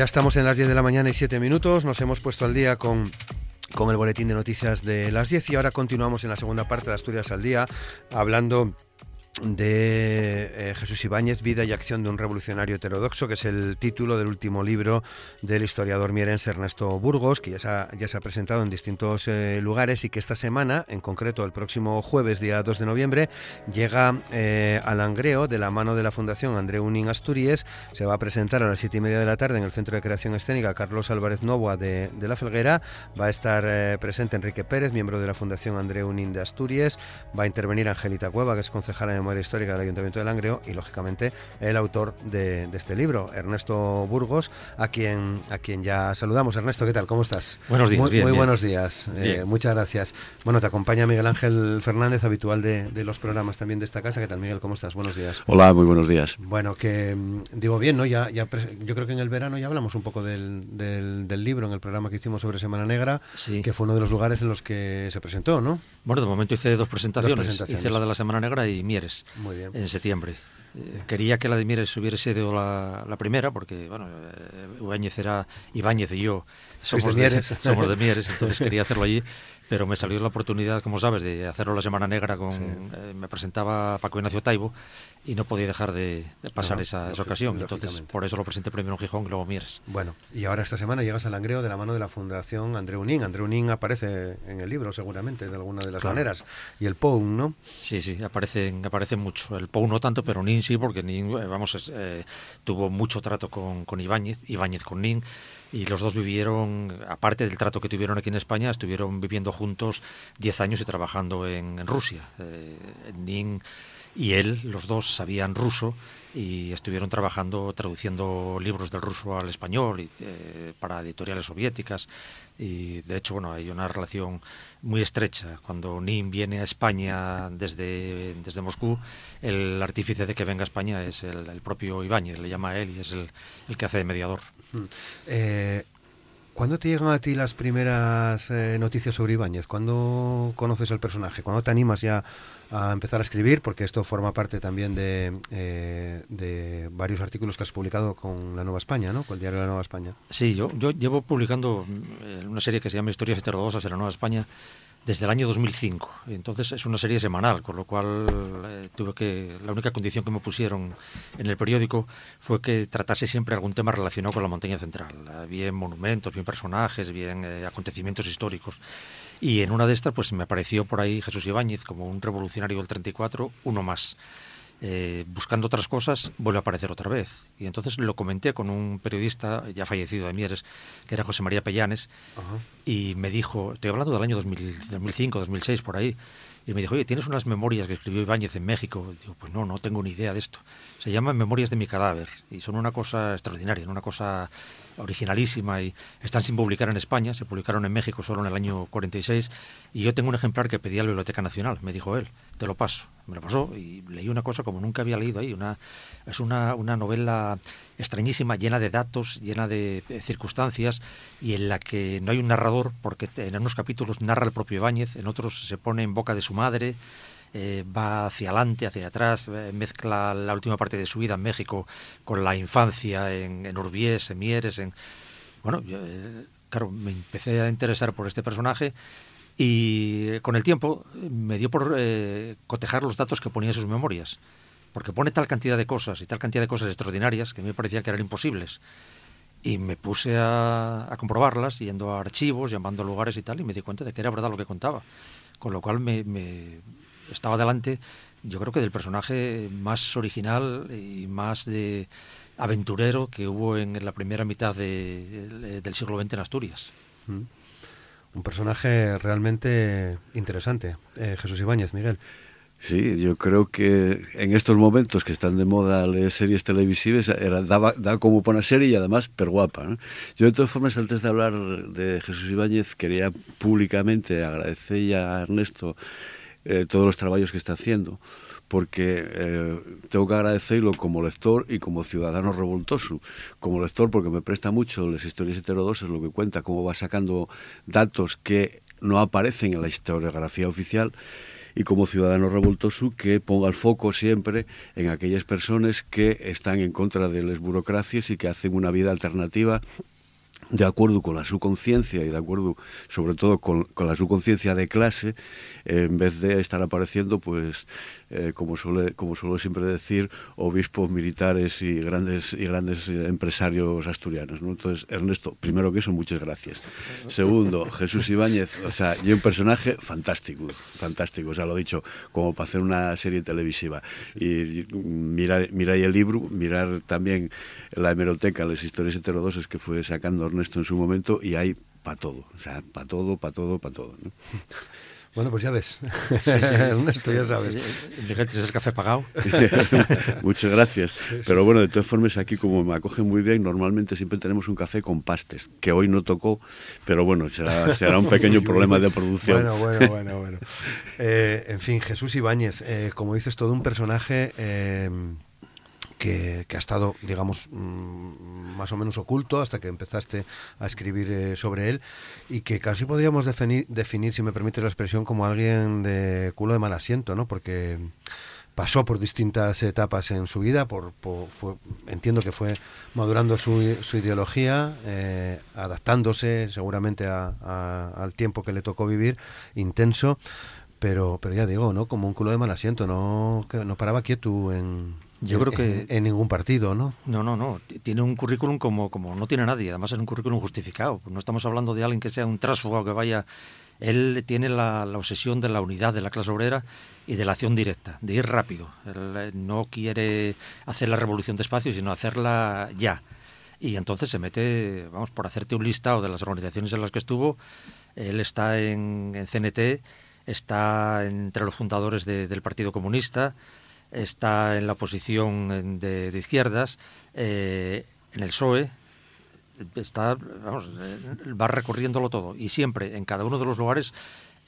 Ya estamos en las 10 de la mañana y 7 minutos. Nos hemos puesto al día con con el boletín de noticias de las 10 y ahora continuamos en la segunda parte de Asturias al día hablando de eh, Jesús Ibáñez, Vida y Acción de un Revolucionario Heterodoxo, que es el título del último libro del historiador mierense Ernesto Burgos, que ya se ha, ya se ha presentado en distintos eh, lugares y que esta semana, en concreto el próximo jueves, día 2 de noviembre, llega eh, al Angreo de la mano de la Fundación André Unín Asturias. Se va a presentar a las 7 y media de la tarde en el Centro de Creación Escénica Carlos Álvarez Novoa de, de La Felguera. Va a estar presente Enrique Pérez, miembro de la Fundación André Unín de Asturias. Va a intervenir Angelita Cueva, que es concejala de Memoria Histórica del Ayuntamiento de Langreo y, lógicamente, el autor de, de, este libro, Ernesto Burgos, a quien, a quien ya saludamos. Ernesto, ¿qué tal? ¿Cómo estás? Buenos días. Muy, bien, muy bien. buenos días. Eh, muchas gracias. Bueno, te acompaña Miguel Ángel Fernández, habitual de, de, los programas también de esta casa. ¿Qué tal, Miguel? ¿Cómo estás? Buenos días. Hola, muy buenos días. Bueno, que digo bien, ¿no? Ya, ya yo creo que en el verano ya hablamos un poco del, del, del libro en el programa que hicimos sobre Semana Negra, sí. que fue uno de los lugares en los que se presentó, ¿no? Bueno, de momento hice dos presentaciones. Dos presentaciones. Hice la de la Semana Negra y Mieres. Muy bien. En septiembre. Eh, quería que la de Mieres hubiera sido la, la primera, porque, bueno, eh, Ibáñez era. Ibáñez y yo somos de Mieres. somos de Mieres, entonces quería hacerlo allí pero me salió la oportunidad, como sabes, de hacerlo la Semana Negra con... Sí. Eh, me presentaba Paco Ignacio Taibo y no podía dejar de, de pasar no, esa, esa, ocasión. Entonces, por eso lo presenté primero en Gijón y luego Mieres. Bueno, y ahora esta semana llegas al Langreo de la mano de la Fundación André Unín. André Unín aparece en el libro, seguramente, de alguna de las claro. maneras. Y el POUN, ¿no? Sí, sí, aparecen, aparecen mucho. El POUN no tanto, pero Nin sí, porque Nin, vamos, eh, tuvo mucho trato con, con Ibáñez, Ibáñez con Nin y los dos vivieron, aparte del trato que tuvieron aquí en España, estuvieron viviendo juntos 10 años y trabajando en, en Rusia. Eh, Nin y él, los dos sabían ruso y estuvieron trabajando, traduciendo libros del ruso al español y, eh, para editoriales soviéticas. Y de hecho, bueno, hay una relación muy estrecha. Cuando Nin viene a España desde, desde Moscú, el artífice de que venga a España es el, propio Ibáñez, le llama a él y es el, que hace de mediador. Eh, ¿Cuándo te llegan a ti las primeras eh, noticias sobre Ibáñez? ¿Cuándo conoces al personaje? ¿Cuándo te animas ya a empezar a escribir? Porque esto forma parte también de, eh, de varios artículos que has publicado con La Nueva España, ¿no? Con el diario La Nueva España. Sí, yo, yo llevo publicando eh, una serie que se llama Historias heterodoxas en La Nueva España desde el año 2005. Entonces es una serie semanal, con lo cual eh, tuve que la única condición que me pusieron en el periódico fue que tratase siempre algún tema relacionado con la montaña central, eh, bien monumentos, bien personajes, bien eh, acontecimientos históricos. Y en una de estas pues me apareció por ahí Jesús Ibáñez como un revolucionario del 34, uno más. Eh, buscando otras cosas, vuelve a aparecer otra vez. Y entonces lo comenté con un periodista ya fallecido de Mieres, que era José María Pellanes, uh -huh. y me dijo, estoy hablando del año 2000, 2005, 2006, por ahí, y me dijo, oye, ¿tienes unas memorias que escribió Ibáñez en México? Digo, pues no, no tengo ni idea de esto. Se llaman Memorias de mi cadáver, y son una cosa extraordinaria, una cosa originalísima y están sin publicar en España, se publicaron en México solo en el año 46 y yo tengo un ejemplar que pedí a la Biblioteca Nacional, me dijo él, te lo paso. Me lo pasó y leí una cosa como nunca había leído ahí, una, es una, una novela extrañísima, llena de datos, llena de circunstancias y en la que no hay un narrador porque en unos capítulos narra el propio Ibáñez, en otros se pone en boca de su madre, eh, va hacia adelante, hacia atrás, eh, mezcla la última parte de su vida en México con la infancia en, en Urbiés, en Mieres, en... Bueno, eh, claro, me empecé a interesar por este personaje y con el tiempo me dio por eh, cotejar los datos que ponía en sus memorias, porque pone tal cantidad de cosas y tal cantidad de cosas extraordinarias que me parecía que eran imposibles. Y me puse a, a comprobarlas, yendo a archivos, llamando a lugares y tal, y me di cuenta de que era verdad lo que contaba. Con lo cual me, me estaba delante, yo creo que del personaje más original y más de aventurero que hubo en la primera mitad de, del siglo XX en Asturias. Mm. Un personaje realmente interesante, eh, Jesús Ibáñez, Miguel. Sí, yo creo que en estos momentos que están de moda las series televisivas, era, daba, daba como una serie y además per guapa. ¿no? Yo de todas formas, antes de hablar de Jesús Ibáñez, quería públicamente agradecer a Ernesto eh, todos los trabajos que está haciendo, porque eh, tengo que agradecerlo como lector y como ciudadano revoltoso. Como lector porque me presta mucho las historias heterodosas, lo que cuenta, cómo va sacando datos que no aparecen en la historiografía oficial, y como ciudadano revoltoso que ponga el foco siempre en aquellas personas que están en contra de las burocracias y que hacen una vida alternativa de acuerdo con la su conciencia y de acuerdo sobre todo con, la su conciencia de clase, en vez de estar apareciendo pues eh, como, suele, como suelo siempre decir, obispos militares y grandes, y grandes empresarios asturianos. ¿no? Entonces, Ernesto, primero que eso, muchas gracias. Segundo, Jesús Ibáñez, o sea, y un personaje fantástico, fantástico, o sea, lo dicho, como para hacer una serie televisiva. Y mirar, mirar el libro, mirar también la hemeroteca, las historias heterodosas que fue sacando Ernesto en su momento, y hay para todo, o sea, para todo, para todo, para todo. ¿no? Bueno, pues ya ves. Ernesto, ya sabes. ¿Tienes el café pagado? Muchas gracias. Pero bueno, de todas formas, aquí como me acogen muy bien, normalmente siempre tenemos un café con pastes, que hoy no tocó, pero bueno, será, será un pequeño problema de producción. Bueno, bueno, bueno, bueno. Eh, en fin, Jesús Ibáñez, eh, como dices, todo un personaje... Eh, que, ha estado, digamos, mm, más o menos oculto hasta que empezaste a escribir eh, sobre él y que casi podríamos definir, definir, si me permite la expresión, como alguien de culo de mal asiento, ¿no? Porque pasó por distintas etapas en su vida, por, entiendo que fue madurando su, ideología, eh, adaptándose seguramente al tiempo que le tocó vivir, intenso, pero, pero ya digo, ¿no? Como un culo de mal asiento, no, no paraba quieto en, yo creo que... En, ningún partido, ¿no? No, no, no. Tiene un currículum como, como no tiene nadie. Además es un currículum justificado. No estamos hablando de alguien que sea un trásfuga o que vaya... Él tiene la, obsesión de la unidad de la clase obrera y de la acción directa, de ir rápido. Él eh, no quiere hacer la revolución despacio, sino hacerla ya. Y entonces se mete, vamos, por hacerte un listado de las organizaciones en las que estuvo, él está en, CNT, está entre los fundadores del Partido Comunista, está en la oposición de, izquierdas, eh, en el PSOE, está, vamos, eh, va recorriéndolo todo y siempre en cada uno de los lugares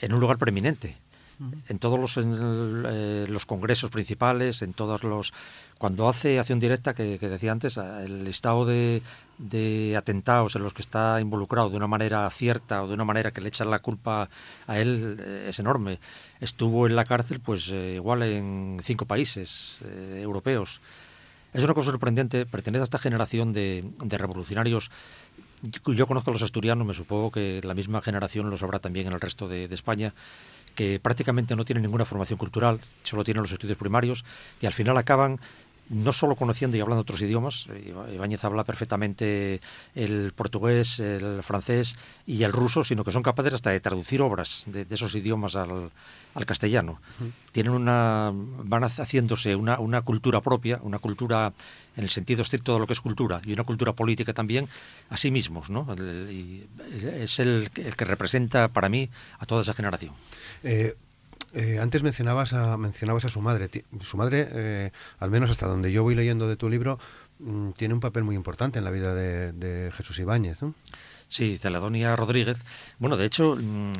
en un lugar preeminente. En todos los, eh, los congresos principales, en todos los... Cuando hace acción directa, que, decía antes, el estado de, atentados en los que está involucrado de una manera cierta o de una manera que le echan la culpa a él eh, es enorme. Estuvo en la cárcel, pues eh, igual en cinco países europeos. Es una cosa sorprendente, pertenece a esta generación de, revolucionarios yo conozco a los asturianos, me supongo que la misma generación lo sabrá también en el resto de España, que prácticamente no tienen ninguna formación cultural, solo tienen los estudios primarios y al final acaban no solo conociendo y hablando otros idiomas, Ibáñez habla perfectamente el portugués, el francés y el ruso, sino que son capaces hasta de traducir obras de, esos idiomas al, castellano. Tienen una, van haciéndose una, una, cultura propia, una cultura en el sentido estricto de lo que es cultura y una cultura política también a sí mismos, ¿no? y es el, el que representa para mí a toda esa generación. Eh, eh, antes mencionabas a, mencionabas a su madre. Su madre, eh, al menos hasta donde yo voy leyendo de tu libro, mm, tiene un papel muy importante en la vida de, Jesús Ibáñez. Sí, Celadonia Rodríguez. Bueno, de hecho, mm,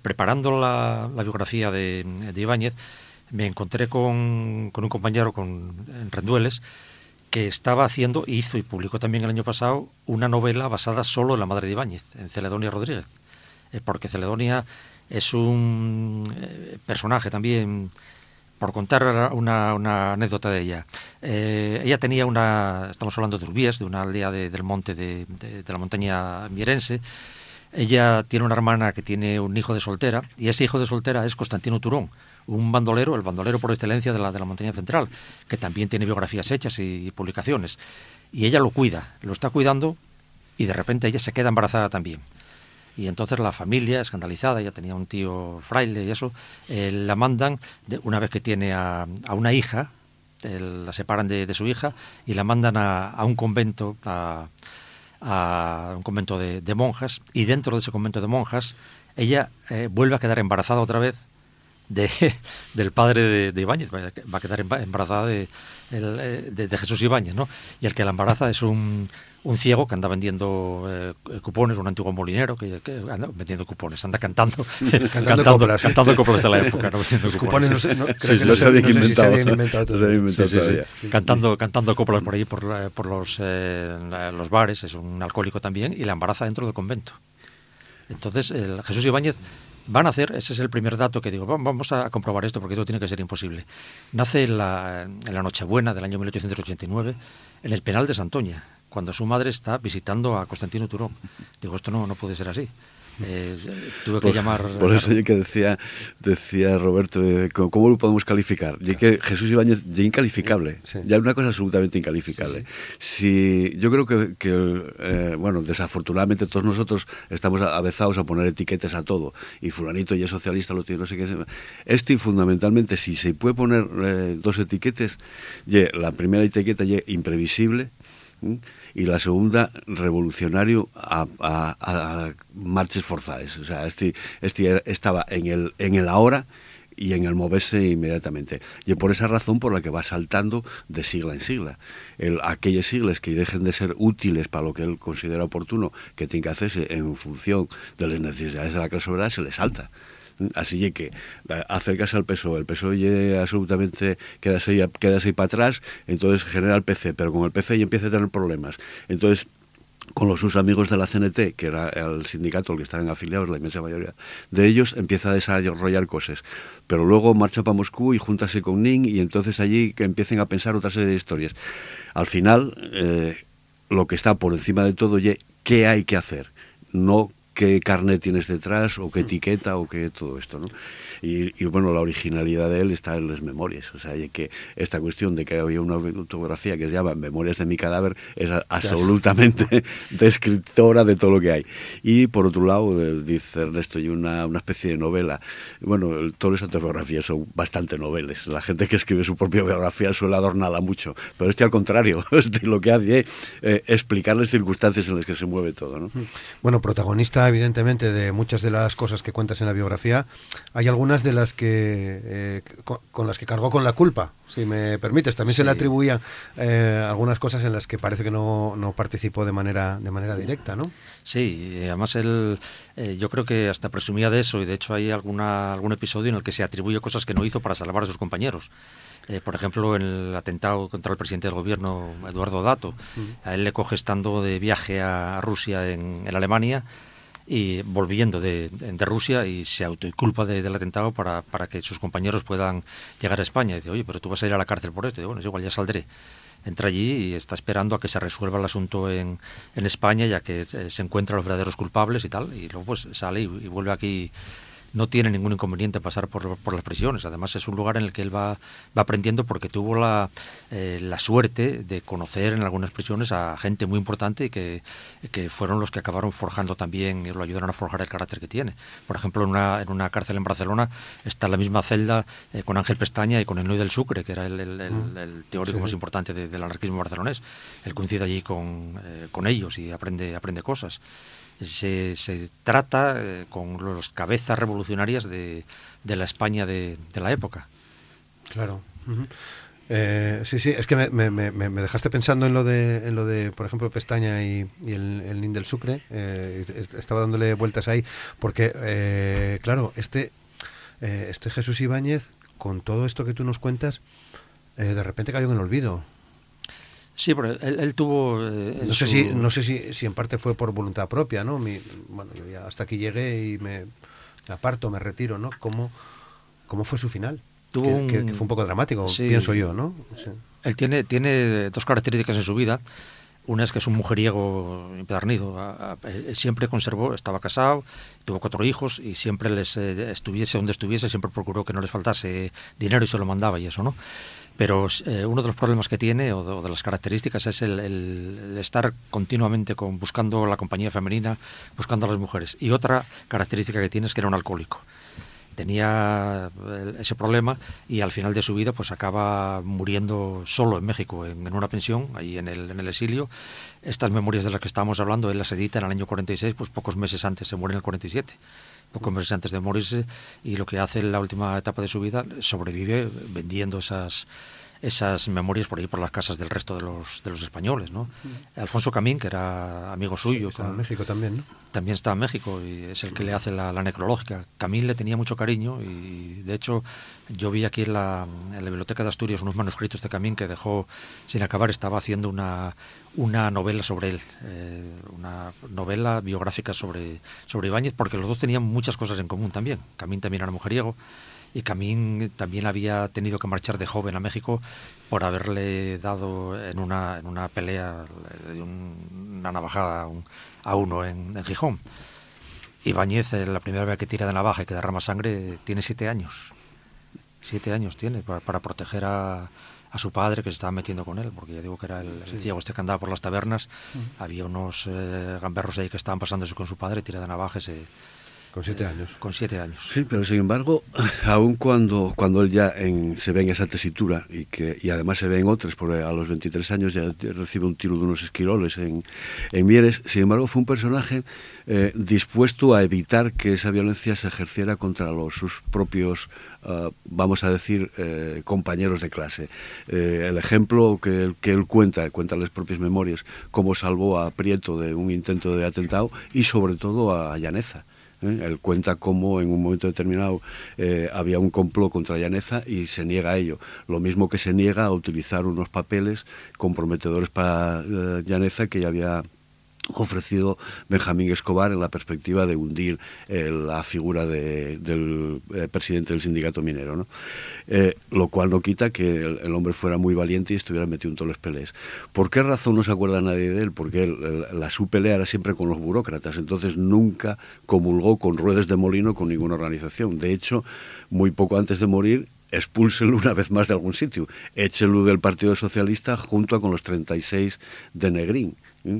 preparando la, biografía de, Ibáñez, me encontré con, con un compañero con, en Rendueles que estaba haciendo, hizo y publicó también el año pasado, una novela basada solo en la madre de Ibáñez, en Celadonia Rodríguez. porque Celadonia es un eh, personaje también, por contar una, anécdota de ella. Eh, ella tenía una, estamos hablando de Urbies, de una aldea del monte de, la montaña mierense. Ella tiene una hermana que tiene un hijo de soltera y ese hijo de soltera es Constantino Turón, un bandolero, el bandolero por excelencia de la, de la montaña central, que también tiene biografías hechas y publicaciones. Y ella lo cuida, lo está cuidando y de repente ella se queda embarazada también. Y entonces la familia, escandalizada, ya tenía un tío fraile y eso, eh, la mandan, de, una vez que tiene a, una hija, la separan de, su hija y la mandan a, un convento, a, un convento de, monjas, y dentro de ese convento de monjas, ella eh, vuelve a quedar embarazada otra vez de, del padre de, Ibáñez, va a quedar embarazada de, de, Jesús Ibáñez, ¿no? Y el que la embaraza es un, un ciego que anda vendiendo eh, cupones, un antiguo molinero que, anda vendiendo cupones, anda cantando, cantando, coplas. cantando coplas de la época, no vendiendo cupones. no, sé, no, creo que no se habían inventado, inventado, cantando, cantando coplas por ahí, por, por los, eh, los bares, es un alcohólico también, y la embaraza dentro del convento. Entonces, el Jesús Ibáñez van a hacer, ese es el primer dato que digo, vamos a comprobar esto porque esto tiene que ser imposible. Nace en la, en la Nochebuena del año 1889 en el penal de Santoña, cuando su madre está visitando a Constantino Turón. Digo, esto no, no puede ser así. Eh, tuve que llamar. Por eso yo que decía, decía Roberto, ¿cómo lo podemos calificar? Y que Jesús Ibáñez ya incalificable, ya una cosa absolutamente incalificable. Si yo creo que, eh, bueno, desafortunadamente todos nosotros estamos avezados a poner etiquetas a todo y fulanito ya es socialista, lo tiene, no sé qué. Este fundamentalmente, si se puede poner eh, dos etiquetas, la primera etiqueta es imprevisible y la segunda revolucionario a, a, marches forzadas. O sea, este, este estaba en el, en el ahora y en el moverse inmediatamente. Y por esa razón por la que va saltando de sigla en sigla. El, aquellas siglas que dejen de ser útiles para lo que él considera oportuno, que tiene que hacerse en función de las necesidades de la clase obrera, se le salta. Así que eh, acercas al peso, el peso ya absolutamente queda ahí, ahí para atrás, entonces genera el PC, pero con el PC ya empieza a tener problemas. Entonces, con los sus amigos de la CNT, que era el sindicato al que estaban afiliados, la inmensa mayoría de ellos, empieza a desarrollar cosas. Pero luego marcha para Moscú y júntase con Ning y entonces allí que empiecen a pensar otra serie de historias. Al final, eh, lo que está por encima de todo es qué hay que hacer, no qué carnet tienes detrás o qué etiqueta o qué todo esto, ¿no? Y, bueno, la originalidad de él está en las memorias. O sea, que esta cuestión de que había una autografía que se llama Memorias de mi cadáver es absolutamente descriptora de todo lo que hay. Y por otro lado, eh, dice Ernesto, hay una, una especie de novela. Bueno, todas las autobiografías son bastante noveles. La gente que escribe su propia biografía suele adornarla mucho. Pero este al contrario, este lo que hace es eh, explicar las circunstancias en las que se mueve todo. ¿no? Bueno, protagonista evidentemente de muchas de las cosas que cuentas en la biografía, hay algunas de las que eh, con, las que cargó con la culpa, si me permites. También se le atribuían eh, algunas cosas en las que parece que no, no, participó de manera de manera directa, ¿no? Sí, además él, eh, yo creo que hasta presumía de eso y de hecho hay alguna algún episodio en el que se atribuye cosas que no hizo para salvar a sus compañeros. por ejemplo, en el atentado contra el presidente del gobierno, Eduardo Dato, a él le coge estando de viaje a Rusia en, en Alemania y volviendo de, de, Rusia y se autoculpa de, del atentado para, para, que sus compañeros puedan llegar a España. Y dice, oye, pero tú vas a ir a la cárcel por esto. Y bueno, es igual, ya saldré. Entra allí y está esperando a que se resuelva el asunto en, en España, ya que eh, se encuentran los verdaderos culpables y tal. Y luego pues sale y vuelve aquí no tiene ningún inconveniente pasar por, por, las prisiones. Además es un lugar en el que él va, va aprendiendo porque tuvo la, eh, la, suerte de conocer en algunas prisiones a gente muy importante y que, que, fueron los que acabaron forjando también y lo ayudaron a forjar el carácter que tiene. Por ejemplo, en una, en una cárcel en Barcelona está la misma celda eh, con Ángel Pestaña y con Enoy del Sucre, que era el, el, mm. teórico más importante del anarquismo barcelonés. Él coincide allí con, eh, con ellos y aprende, aprende cosas se, se trata eh, con los cabezas revolucionarias de, de la España de, de, la época. Claro. Eh, sí, sí, es que me, me, me, dejaste pensando en lo de, en lo de por ejemplo, Pestaña y, y el, el Nin del Sucre. Eh, estaba dándole vueltas ahí, porque, claro, este, este Jesús Ibáñez, con todo esto que tú nos cuentas, de repente cayó en el olvido. Sí, pero él, tuvo... Eh, no, sé si, no sé si, si, en parte fue por voluntad propia, ¿no? Mi, bueno, yo ya hasta aquí llegué y me, aparto, me retiro, ¿no? ¿Cómo, cómo fue su final? Tuvo que, fue un poco dramático, pienso yo, ¿no? Él tiene, tiene dos características en su vida. Una es que es un mujeriego empedernido. Siempre conservó, estaba casado, tuvo cuatro hijos y siempre les eh, estuviese donde estuviese, siempre procuró que no les faltase dinero y se lo mandaba y eso, ¿no? Pero eh, uno de los problemas que tiene, o de, las características, es el, estar continuamente con, buscando la compañía femenina, buscando a las mujeres. Y otra característica que tiene es que era un alcohólico. Tenía eh, ese problema y al final de su vida pues acaba muriendo solo en México, en, una pensión, ahí en el, en el exilio. Estas memorias de las que estábamos hablando, él las edita en el año 46, pues pocos meses antes, se muere en el 47 pocos meses antes de morirse, y lo que hace en la última etapa de su vida, sobrevive vendiendo esas esas memorias por ahí por las casas del resto de los, de los españoles, ¿no? Alfonso Camín, que era amigo suyo. Sí, en México también, ¿no? También está en México y es el que le hace la, necrológica. Camín le tenía mucho cariño y, de hecho, yo vi aquí en la, en la, Biblioteca de Asturias unos manuscritos de Camín que dejó sin acabar. Estaba haciendo una, una novela sobre él, eh, una novela biográfica sobre, sobre Ibáñez, porque los dos tenían muchas cosas en común también. Camín también era mujeriego y Camín también había tenido que marchar de joven a México por haberle dado en una, en una pelea de una navajada a uno en, en Gijón. Ibáñez, eh, la primera vez que tira de navaja y que derrama sangre, tiene siete años. Siete años tiene para, proteger a, a, su padre que se estaba metiendo con él, porque ya digo que era el, ciego este que andaba por las tabernas. Había unos eh, gamberros ahí que estaban pasándose con su padre, tira de navaja y se, con siete años. Con siete años. Sí, pero sin embargo, aun cuando, cuando él ya se ve en esa tesitura y que y además se ve en otras, porque a los 23 años ya recibe un tiro de unos esquiroles en, en Mieres, sin embargo fue un personaje eh, dispuesto a evitar que esa violencia se ejerciera contra los, sus propios Uh, vamos a decir, eh, compañeros de clase. Eh, el ejemplo que él, que él cuenta, cuenta las propias memorias, cómo salvó a Prieto de un intento de atentado y sobre todo a Llaneza. ¿Eh? Él cuenta cómo en un momento determinado eh, había un complot contra Llaneza y se niega a ello. Lo mismo que se niega a utilizar unos papeles comprometedores para eh, Llaneza que ya había ofrecido Benjamín Escobar en la perspectiva de hundir eh, la figura del eh, presidente del sindicato minero, ¿no? Eh, lo cual no quita que el, hombre fuera muy valiente y estuviera metido en todos los peleas. ¿Por qué razón no se acuerda nadie de él? Porque la su pelea era siempre con los burócratas, entonces nunca comulgó con ruedas de molino con ninguna organización. De hecho, muy poco antes de morir, expúlselo una vez más de algún sitio, échelo del Partido Socialista junto con los 36 de Negrín.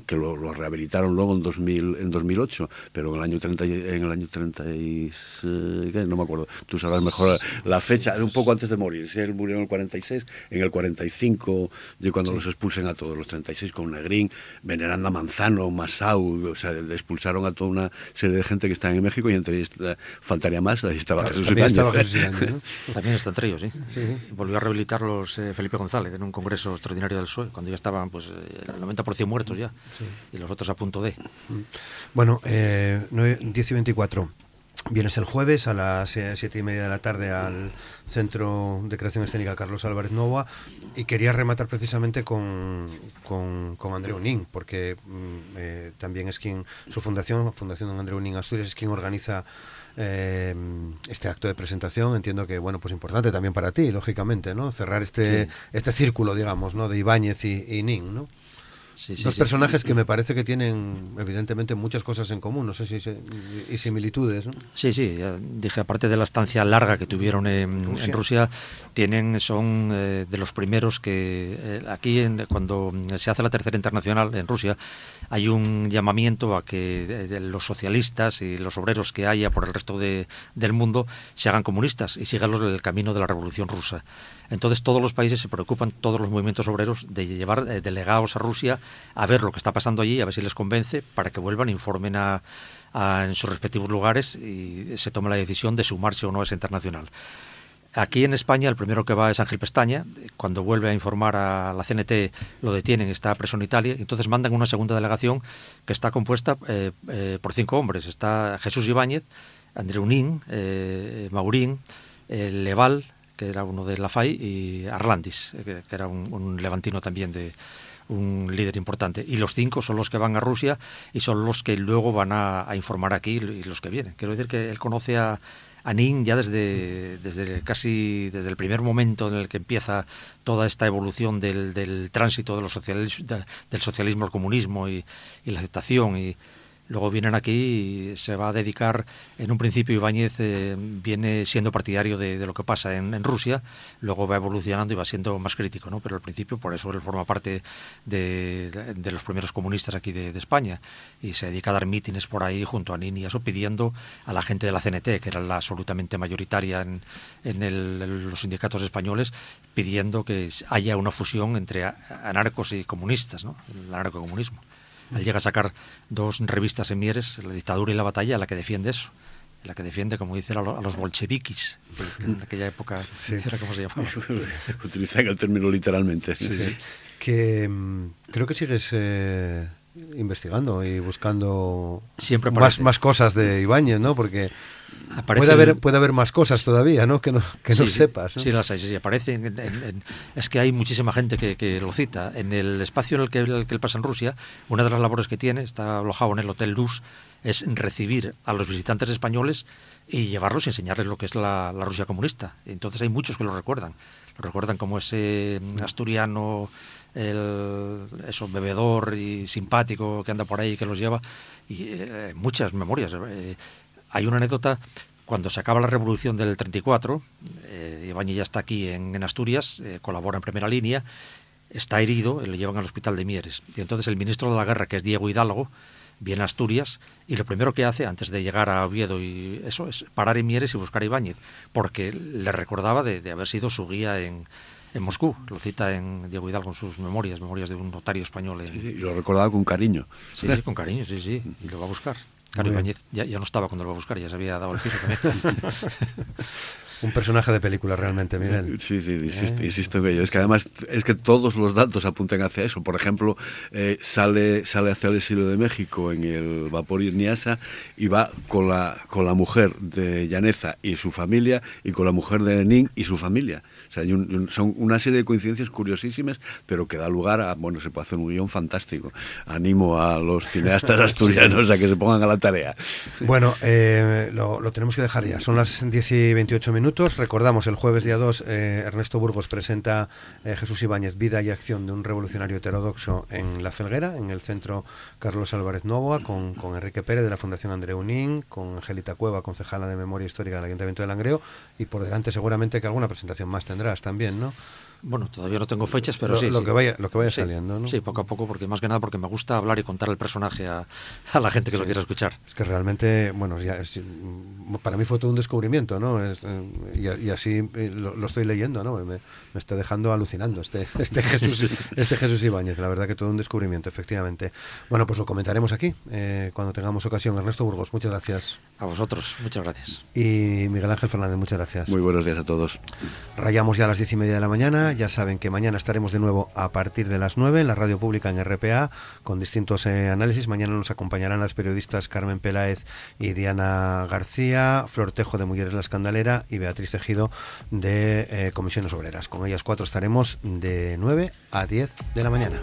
Que lo, rehabilitaron luego en 2000 en 2008 pero en el año 30 en el año 30 y, no me acuerdo. Tú sabrás mejor la fecha un poco antes de morir. Si él murió en el 46 en el 45 de cuando los expulsen a todos. Los 36 con Negrín Veneranda Manzano Masau o sea le expulsaron a toda una serie de gente que está en México y entre ellos eh, faltaría más ahí estaba Jesús también, estaba Jesús también está entre ellos sí, volvió a rehabilitarlos eh, Felipe González en un congreso extraordinario del PSOE cuando ya estaban pues el 90% muertos ya y los otros a punto de. Bueno, eh, 10 y 24. Vienes el jueves a las siete y media de la tarde al Centro de Creación Escénica Carlos Álvarez Nova y quería rematar precisamente con, con, con Andreu Nin, porque mm, eh, también es quien, su fundación, Fundación Andreu Nin Asturias, es quien organiza eh, este acto de presentación. Entiendo que, bueno, pues importante también para ti, lógicamente, ¿no? Cerrar este, este círculo, digamos, ¿no? De Ibáñez y, y Nin, ¿no? Dos personajes que me parece que tienen evidentemente muchas cosas en común, no sé si y similitudes. ¿no? Sí, sí, dije aparte de la estancia larga que tuvieron en Rusia, tienen son eh, de los primeros que eh, aquí en, cuando se hace la tercera internacional en Rusia hay un llamamiento a que eh, los socialistas y los obreros que haya por el resto de, del mundo se hagan comunistas y sigan el camino de la revolución rusa. Entonces todos los países se preocupan, todos los movimientos obreros, de llevar delegados a Rusia a ver lo que está pasando allí, a ver si les convence, para que vuelvan, informen a, en sus respectivos lugares y se tome la decisión de sumarse o no a esa internacional. Aquí en España el primero que va es Ángel Pestaña, cuando vuelve a informar a la CNT lo detienen, está preso en Italia, entonces mandan una segunda delegación que está compuesta eh, eh, por cinco hombres, está Jesús Ibáñez, Andreu Nin, eh, Maurín, Leval, que era uno de la FAI, y Arlandis, que, era un levantino también de, un líder importante. Y los cinco son los que van a Rusia y son los que luego van a, informar aquí y los que vienen. Quiero decir que él conoce a, a Nin ya desde, desde casi desde el primer momento en el que empieza toda esta evolución del, del tránsito de los del socialismo al comunismo y, la aceptación Luego vienen aquí y se va a dedicar, en un principio Ibáñez eh, viene siendo partidario de, lo que pasa en, Rusia, luego va evolucionando y va siendo más crítico, ¿no? Pero al principio por eso él forma parte de, los primeros comunistas aquí de, España y se dedica a dar mítines por ahí junto a Nini y eso pidiendo a la gente de la CNT, que era la absolutamente mayoritaria en, en los sindicatos españoles, pidiendo que haya una fusión entre anarcos y comunistas, ¿no? El anarcocomunismo. Él llega a sacar dos revistas en Mieres, La dictadura y la batalla, la que defiende eso. la que defiende, como dice, a, los bolcheviquis, que en aquella época era como se llamaba. Utilizan el término literalmente. Sí, Que mm, creo que sigues eh, investigando y buscando Siempre más, más cosas de Ibáñez, ¿no? Porque puede haber, puede haber más cosas todavía, ¿no? Que no, que no sepas. Sí, las hay, sí, aparecen. es que hay muchísima gente que, lo cita. En el espacio en el que, el que él pasa en Rusia, una de las labores que tiene, está alojado en el Hotel Luz, es recibir a los visitantes españoles y llevarlos y enseñarles lo que es la, Rusia comunista. Entonces hay muchos que lo recuerdan. Lo recuerdan como ese asturiano, el, eso, bebedor y simpático que anda por ahí que los lleva. Y eh, muchas memorias. Eh, hay una anécdota cuando se acaba la revolución del 34, eh, Ibañez ya está aquí en, Asturias, eh, colabora en primera línea, está herido, le llevan al hospital de Mieres. Y entonces el ministro de la guerra, que es Diego Hidalgo, viene a Asturias y lo primero que hace antes de llegar a Oviedo y eso es parar en Mieres y buscar a Ibáñez, porque le recordaba de, haber sido su guía en, Moscú. Lo cita en Diego Hidalgo en sus memorias, memorias de un notario español. y lo recordaba con cariño. Sí, sí, con cariño, sí, sí, y lo va a buscar. Claro, Ibáñez ya, no estaba cuando lo iba a buscar, ya se había dado el tiro también. Un personaje de película realmente, Miguel. Sí, sí, insisto, en ello. Es que además es que todos los datos apuntan hacia eso. Por ejemplo, eh, sale, sale hacia el exilio de México en el vapor Niasa y va con la, con la mujer de Llaneza y su familia y con la mujer de Nin y su familia son una serie de coincidencias curiosísimas, pero que da lugar a, bueno, se puede hacer un guion fantástico. Animo a los cineastas asturianos a que se pongan a la tarea. Bueno, eh, lo, tenemos que dejar ya. Son las 10 y 28 minutos. Recordamos, el jueves día 2, eh, Ernesto Burgos presenta eh, Jesús Ibáñez, Vida y Acción de un revolucionario heterodoxo en La Felguera, en el centro Carlos Álvarez Novoa, con, Enrique Pérez de la Fundación Andreu Nin, con Angelita Cueva, concejala de Memoria Histórica del Ayuntamiento de Langreo, y por delante seguramente que alguna presentación más tendrá también, ¿no? Bueno, todavía no tengo fechas, pero sí. Lo que vaya, lo que vaya saliendo, ¿no? Sí, poco a poco, porque más que nada porque me gusta hablar y contar el personaje a, la gente que lo quiera escuchar. Es que realmente, bueno, ya para mí fue todo un descubrimiento, ¿no? Es, eh, y, así eh, lo, estoy leyendo, ¿no? Me, me está dejando alucinando este, este, Jesús, este Jesús Ibáñez, la verdad que todo un descubrimiento, efectivamente. Bueno, pues lo comentaremos aquí eh, cuando tengamos ocasión. Ernesto Burgos, muchas gracias. A vosotros, muchas gracias. Y Miguel Ángel Fernández, muchas gracias. Muy buenos días a todos. Rayamos ya a las diez y media de la mañana. Ya saben que mañana estaremos de nuevo a partir de las nueve en la radio pública en RPA con distintos eh, análisis. Mañana nos acompañarán las periodistas Carmen Peláez y Diana García, Flor Tejo de Mujeres La Escandalera y Beatriz Tejido de eh, Comisiones Obreras. Con ellas cuatro estaremos de 9 a 10 de la mañana.